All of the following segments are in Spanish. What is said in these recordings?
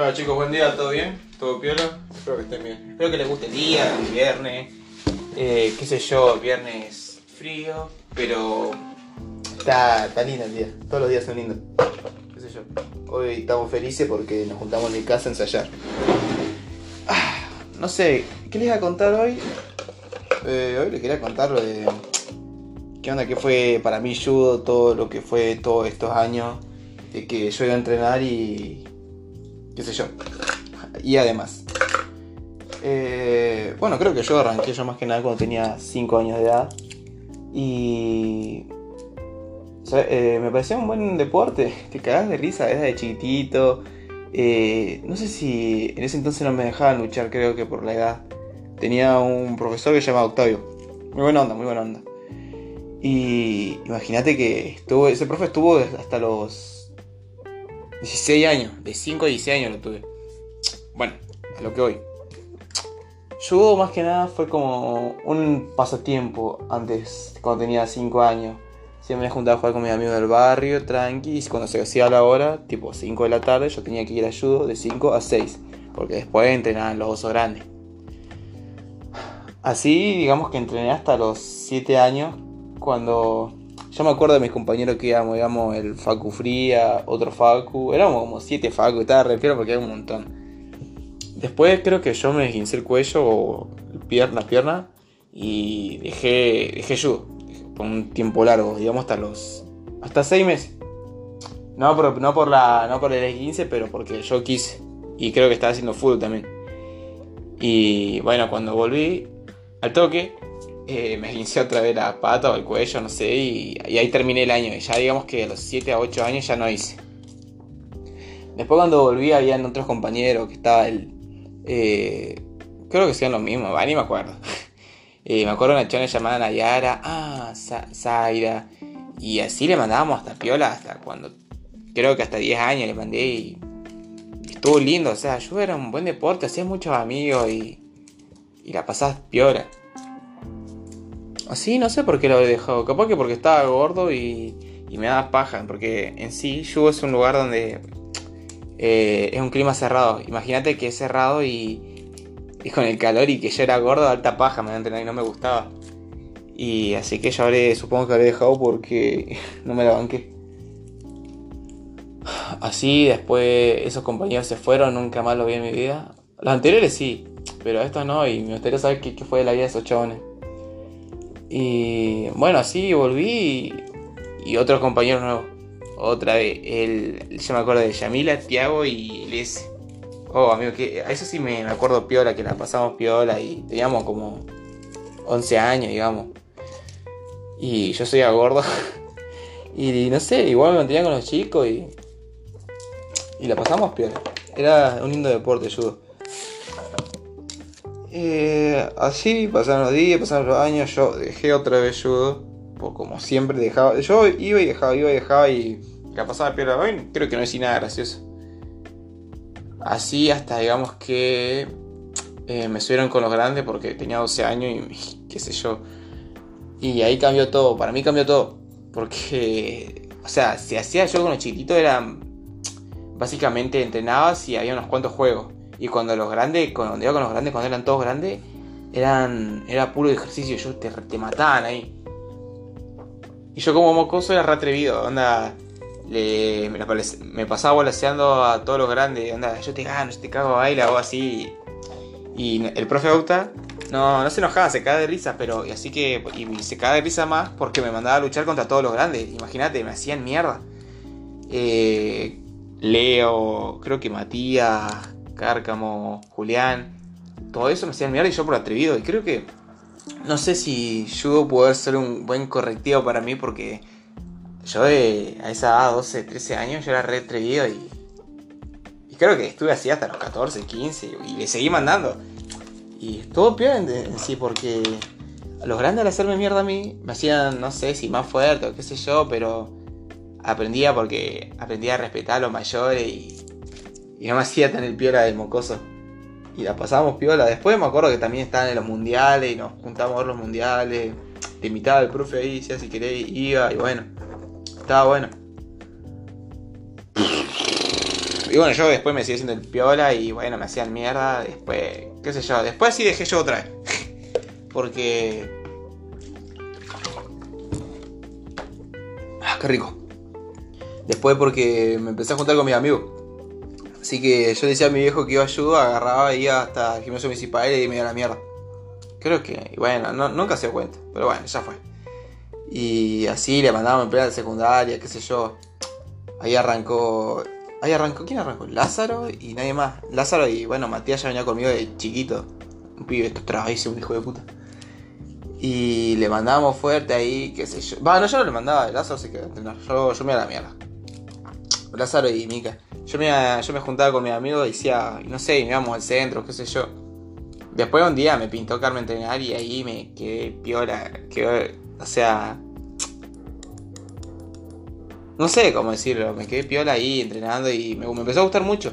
Hola chicos, buen día, ¿todo bien? ¿Todo piola? Espero que estén bien. Espero que les guste el día, el viernes. Eh, qué sé yo, viernes frío, pero está, está lindo el día. Todos los días son lindos. Qué sé yo. Hoy estamos felices porque nos juntamos en mi casa a ensayar. Ah, no sé, ¿qué les voy a contar hoy? Eh, hoy les quería contar lo de qué onda que fue para mí judo, todo lo que fue todos estos años de que yo iba a entrenar y qué sé yo. Y además, eh, bueno, creo que yo arranqué yo más que nada cuando tenía 5 años de edad y eh, me parecía un buen deporte, te cagás de risa desde chiquitito. Eh, no sé si en ese entonces no me dejaban luchar, creo que por la edad. Tenía un profesor que se llamaba Octavio. Muy buena onda, muy buena onda. Y imagínate que estuvo, ese profe estuvo hasta los 16 años, de 5 a 16 años lo tuve. Bueno, a lo que voy. Judo más que nada fue como un pasatiempo antes, cuando tenía 5 años. Siempre me juntaba a jugar con mis amigos del barrio, tranqui, y cuando se hacía la hora, tipo 5 de la tarde, yo tenía que ir a judo de 5 a 6, porque después entrenaban los osos grandes. Así, digamos que entrené hasta los 7 años, cuando yo me acuerdo de mis compañeros que íbamos, digamos, el Facu Fría, otro Facu, éramos como 7 Facu, estaba refiero porque era un montón. Después creo que yo me esguincé el cuello o la pierna y dejé, dejé judo por un tiempo largo, digamos hasta los hasta 6 meses. No por, no por la no por el esguince, pero porque yo quise y creo que estaba haciendo fútbol también. Y bueno, cuando volví al toque eh, me esguincé otra vez la pata o el cuello, no sé, y, ahí terminé el año. Y ya digamos que a los 7 a 8 años ya no hice. Después cuando volví habían otros compañeros que estaba el... Eh, creo que hacían lo mismo, ni me acuerdo. eh, me acuerdo una chona llamada Nayara, ah, Zaira. Y así le mandábamos hasta piola, hasta cuando... Creo que hasta 10 años le mandé y... Estuvo lindo, o sea, yo era un buen deporte, hacías muchos amigos y... Y la pasabas piola. Así, no sé por qué lo he dejado. Capaz que porque estaba gordo y, y me daba paja. Porque en sí, Yugo es un lugar donde eh, es un clima cerrado. Imagínate que es cerrado y, y, con el calor y que yo era gordo, alta paja, me y no me gustaba. Y así que yo habré, supongo que habré dejado porque no me la banqué. Así, después esos compañeros se fueron, nunca más lo vi en mi vida. Los anteriores sí, pero estos no, y me gustaría saber qué, qué fue de la vida de esos chabones. Y bueno, así volví y, y otros compañeros nuevos. Otra vez, el, yo me acuerdo de Yamila, Tiago y Les. Oh, amigo, que a eso sí me, acuerdo piola, que la pasamos piola y teníamos como 11 años, digamos. Y yo soy gordo. y no sé, igual me mantenía con los chicos y. Y la pasamos piola. Era un lindo deporte, judo. Eh, así pasaron los días, pasaron los años, yo dejé otra vez judo, pues como siempre dejaba, yo iba y dejaba, iba y dejaba y la pasaba piola. Hoy creo que no hice nada gracioso. Así hasta digamos que eh, me subieron con los grandes porque tenía 12 años y qué sé yo. Y ahí cambió todo, para mí cambió todo. Porque, o sea, si hacía yo con los chiquititos eran, básicamente entrenabas y había unos cuantos juegos. Y cuando los grandes, cuando iba con los grandes, cuando eran todos grandes, eran, era puro ejercicio, yo te, te mataban ahí. Y yo como mocoso era re atrevido, onda, me, pasaba volaseando a todos los grandes, onda, yo te gano, yo te cago a baile, hago así. Y el profe Octa no, no se enojaba, se caga de risa, pero y así que, y se caga de risa más porque me mandaba a luchar contra todos los grandes, imagínate, me hacían mierda. Eh, Leo, creo que Matías, Cárcamo, Julián, todo eso me hacían mierda y yo por atrevido. Y creo que no sé si judo puede ser un buen correctivo para mí porque yo de, a esa edad, 12, 13 años, yo era re atrevido y, y creo que estuve así hasta los 14, 15 y le seguí mandando. Y estuvo peor en, en sí porque a los grandes al hacerme mierda a mí me hacían, no sé si más fuerte o qué sé yo, pero aprendía porque aprendía a respetar a los mayores y, y no me hacía tan el piola del mocoso. Y la pasábamos piola. Después me acuerdo que también estaban en los mundiales y nos juntábamos a ver los mundiales. Te invitaba el profe ahí, decía si querés, iba y bueno. Estaba bueno. Y bueno, yo después me seguí haciendo el piola y bueno, me hacían mierda. Después, qué sé yo. Después sí dejé yo otra vez. Porque. Ah, qué rico. Después porque me empecé a juntar con mis amigos. Así que yo decía a mi viejo que iba a ayudar, agarraba, iba hasta el gimnasio municipal y me iba la mierda. Creo que, bueno, nunca se dio cuenta, pero bueno, ya fue. Y así le mandábamos en plena secundaria, qué sé yo. Ahí arrancó. Ahí arrancó. ¿Quién arrancó? Lázaro y nadie más. Lázaro y bueno, Matías ya venía conmigo de chiquito. Un pibe esto trabajísimo, un hijo de puta. Y le mandábamos fuerte ahí, qué sé yo. Bueno, yo no le mandaba, Lázaro se quedó a entrenar. Yo, yo me iba a la mierda. Lázaro y Mica. Yo me, yo me juntaba con mis amigos y decía, no sé, íbamos al centro, qué sé yo. Después un día me pintó Carmen entrenar y ahí me quedé piola. Quedé, o sea. No sé cómo decirlo, me quedé piola ahí entrenando y me, empezó a gustar mucho.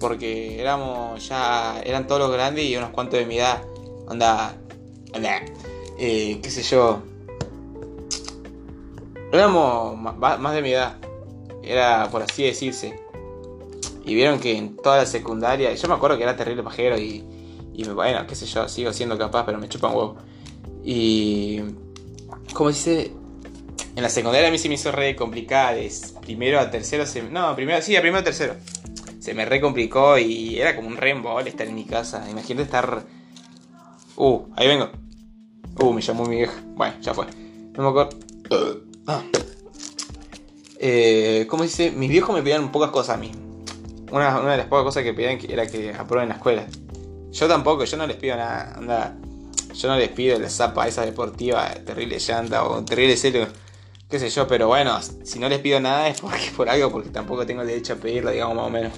Porque éramos ya. eran todos los grandes y unos cuantos de mi edad. Onda. Onda. Eh, qué sé yo. Éramos más de mi edad. Era por así decirse. Y vieron que en toda la secundaria. Yo me acuerdo que era terrible pajero y. Y bueno, qué sé yo, sigo siendo capaz, pero me chupan huevo. Y. ¿Cómo dice? En la secundaria a mí se me hizo re complicada. primero a tercero se. No, primero, sí, a primero a tercero. Se me re complicó y era como un re estar en mi casa. Imagínate estar. Uh, ahí vengo. Uh, me llamó mi vieja. Bueno, ya fue. No me acuerdo. Ah. Eh, ¿Cómo dice? Mis viejos me pedían pocas cosas a mí. Una, de las pocas cosas que pedían era que aprueben la escuela. Yo tampoco, yo no les pido nada. Anda, yo no les pido la zapa esa deportiva, terrible llanta o terrible celo, qué sé yo, pero bueno, si no les pido nada es porque por algo, porque tampoco tengo derecho a pedirlo, digamos más o menos.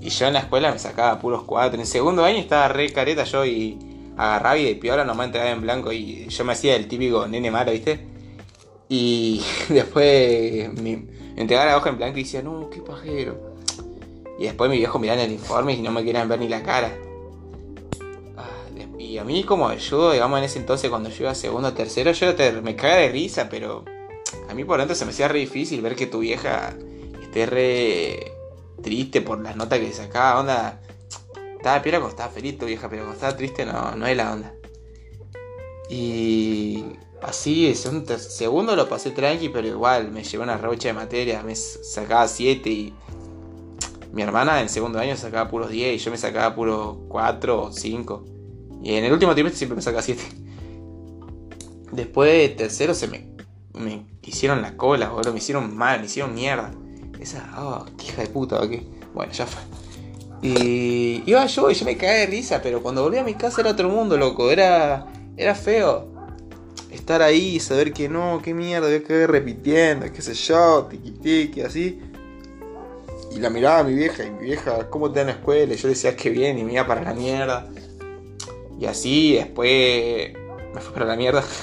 Y yo en la escuela me sacaba puros cuatro. En el segundo año estaba re careta yo y agarraba y de piola nomás entregaba en blanco y yo me hacía el típico nene malo, ¿viste? Y después me entregaba la hoja en blanco y decía, no, qué pajero. Y después mi viejo miraba el informe y no me querían ver ni la cara. Ah, y a mí como ayudo, digamos, en ese entonces cuando yo iba segundo o tercero, yo me cagaba de risa, pero a mí por dentro se me hacía re difícil ver que tu vieja esté re triste por las notas que sacaba. Onda, estaba piola estaba feliz tu vieja, pero estaba triste no, no es la onda. Y Así segundo lo pasé tranqui, pero igual me llevé una rocha de materia, me sacaba 7 y mi hermana en segundo año sacaba puros 10 y yo me sacaba puros 4 o 5. Y en el último trimestre siempre me sacaba 7. Después de tercero se me, me hicieron la cola, boludo, me hicieron mal, me hicieron mierda. Esa, oh, qué hija de puta, ¿ok? Bueno, ya fue. Y iba yo y yo me caí de risa, pero cuando volví a mi casa era otro mundo, loco, era, era feo estar ahí saber que no, qué mierda, voy a quedar repitiendo, qué sé yo, tiqui tiqui, así. Y la miraba a mi vieja, y mi vieja, ¿cómo te da en la escuela? Y yo decía que bien, y me iba para la mierda. Y así, después me fui para la mierda.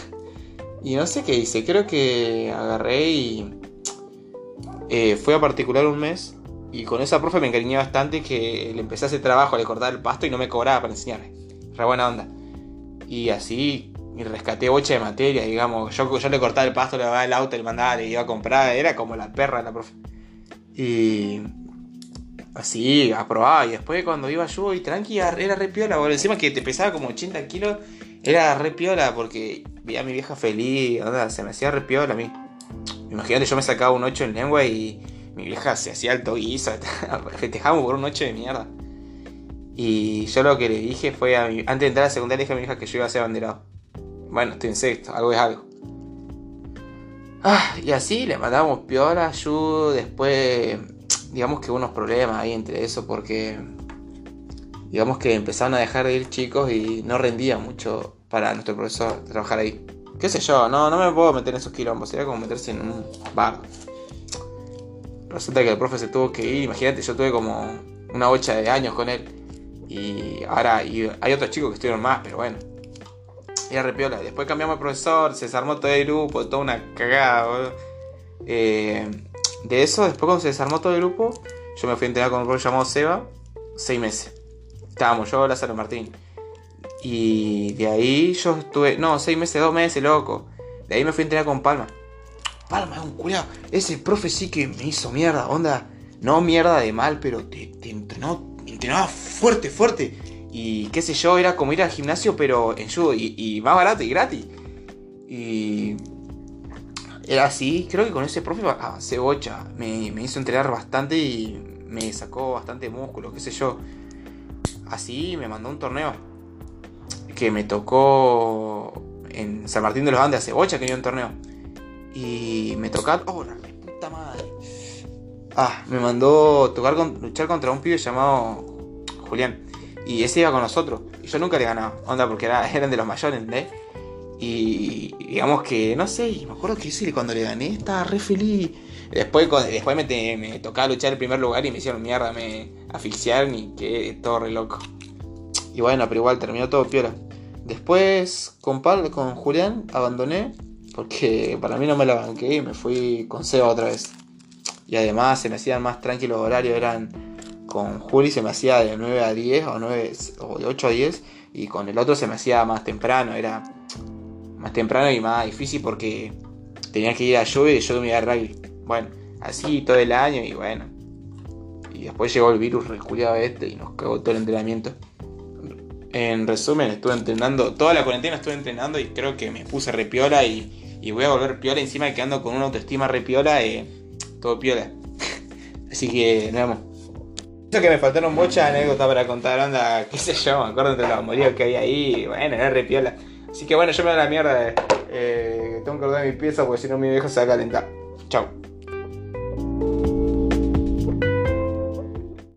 Y no sé qué hice, creo que agarré y eh, fui a particular un mes. Y con esa profe me encariñé bastante que le empecé a hacer trabajo, le cortaba el pasto y no me cobraba para enseñarme. Re buena onda. Y así y rescaté bocha de materia, digamos. Yo, yo le cortaba el pasto, le daba el auto, le mandaba, le iba a comprar, era como la perra la profe. Y así, aprobaba. Y después cuando iba yo y tranqui, era re piola, boludo. Encima que te pesaba como 80 kilos, era re piola porque veía a mi vieja feliz, se me hacía re piola a mí. Imagínate, yo me sacaba un 8 en lengua y mi vieja se hacía alto guiso, festejamos por un 8 de mierda. Y yo lo que le dije fue, a mi, antes de entrar a la secundaria, le dije a mi hija que yo iba a ser abanderado. Bueno, estoy en sexto, algo es algo. Ah, y así le mandamos piola, yo después, digamos que hubo unos problemas ahí entre eso porque, digamos que empezaron a dejar de ir chicos y no rendía mucho para nuestro profesor trabajar ahí. Qué sé yo, no, no me puedo meter en esos quilombos, sería como meterse en un bar. Resulta que el profe se tuvo que ir, imagínate, yo tuve como una bocha de años con él. Y ahora hay otros chicos que estuvieron más, pero bueno. Era repiola. Después cambiamos de profesor, se desarmó todo el grupo, toda una cagada, eh, de eso, después cuando se desarmó todo el grupo, yo me fui a entrenar con un profesor llamado Seba, seis meses. Estábamos yo, Lázaro Martín. Y de ahí yo estuve, no, seis meses, dos meses, loco. De ahí me fui a entrenar con Palma. Palma es un culiao. Ese profe sí que me hizo mierda, onda. no mierda de mal, pero te, te entrenó, entrenaba fuerte, fuerte. Y qué sé yo, era como ir al gimnasio, pero en judo, y, más barato y gratis. Y era así, creo que con ese profe avancé bocha. Me, me hizo entrenar bastante y me sacó bastante músculo, qué sé yo. Así me mandó un torneo que me tocó en San Martín de los Andes hace bocha que dio un torneo. Y me tocó... ¡Oh, la puta madre! Ah, me mandó tocar con, luchar contra un pibe llamado Julián. Y ese iba con nosotros. Y yo nunca le ganaba. Onda, porque eran de los mayores, ¿entendés? Y digamos que, no sé, me acuerdo que ese cuando le gané estaba re feliz. Después, después me, me tocaba luchar en primer lugar y me hicieron mierda, me asfixiaron y quedé todo re loco. Y bueno, pero igual terminó todo piola. Después con, con Julián abandoné porque para mí no me la banqué y me fui con Seba otra vez. Y además se me hacían más tranquilos horarios, eran con Juli se me hacía de 9 a 10 o, 9, o de 8 a 10 y con el otro se me hacía más temprano, era más temprano y más difícil porque tenía que ir a lluvia y yo me iba a rugby. Bueno, así todo el año y bueno. Y después llegó el virus reculiado este y nos cagó todo el entrenamiento. En resumen, estuve entrenando, toda la cuarentena estuve entrenando y creo que me puse repiola y, y voy a volver piola encima de que ando con una autoestima repiola, eh, todo piola. Así que nos vemos. Eso que me faltaron muchas anécdotas para contar, anda, qué sé yo, me acuerdo de los amoríos que había ahí, bueno, era repiola. Así que bueno, yo me da la mierda, eh, tengo que ordenar mi pieza porque si no mi viejo se va a calentar. Chao.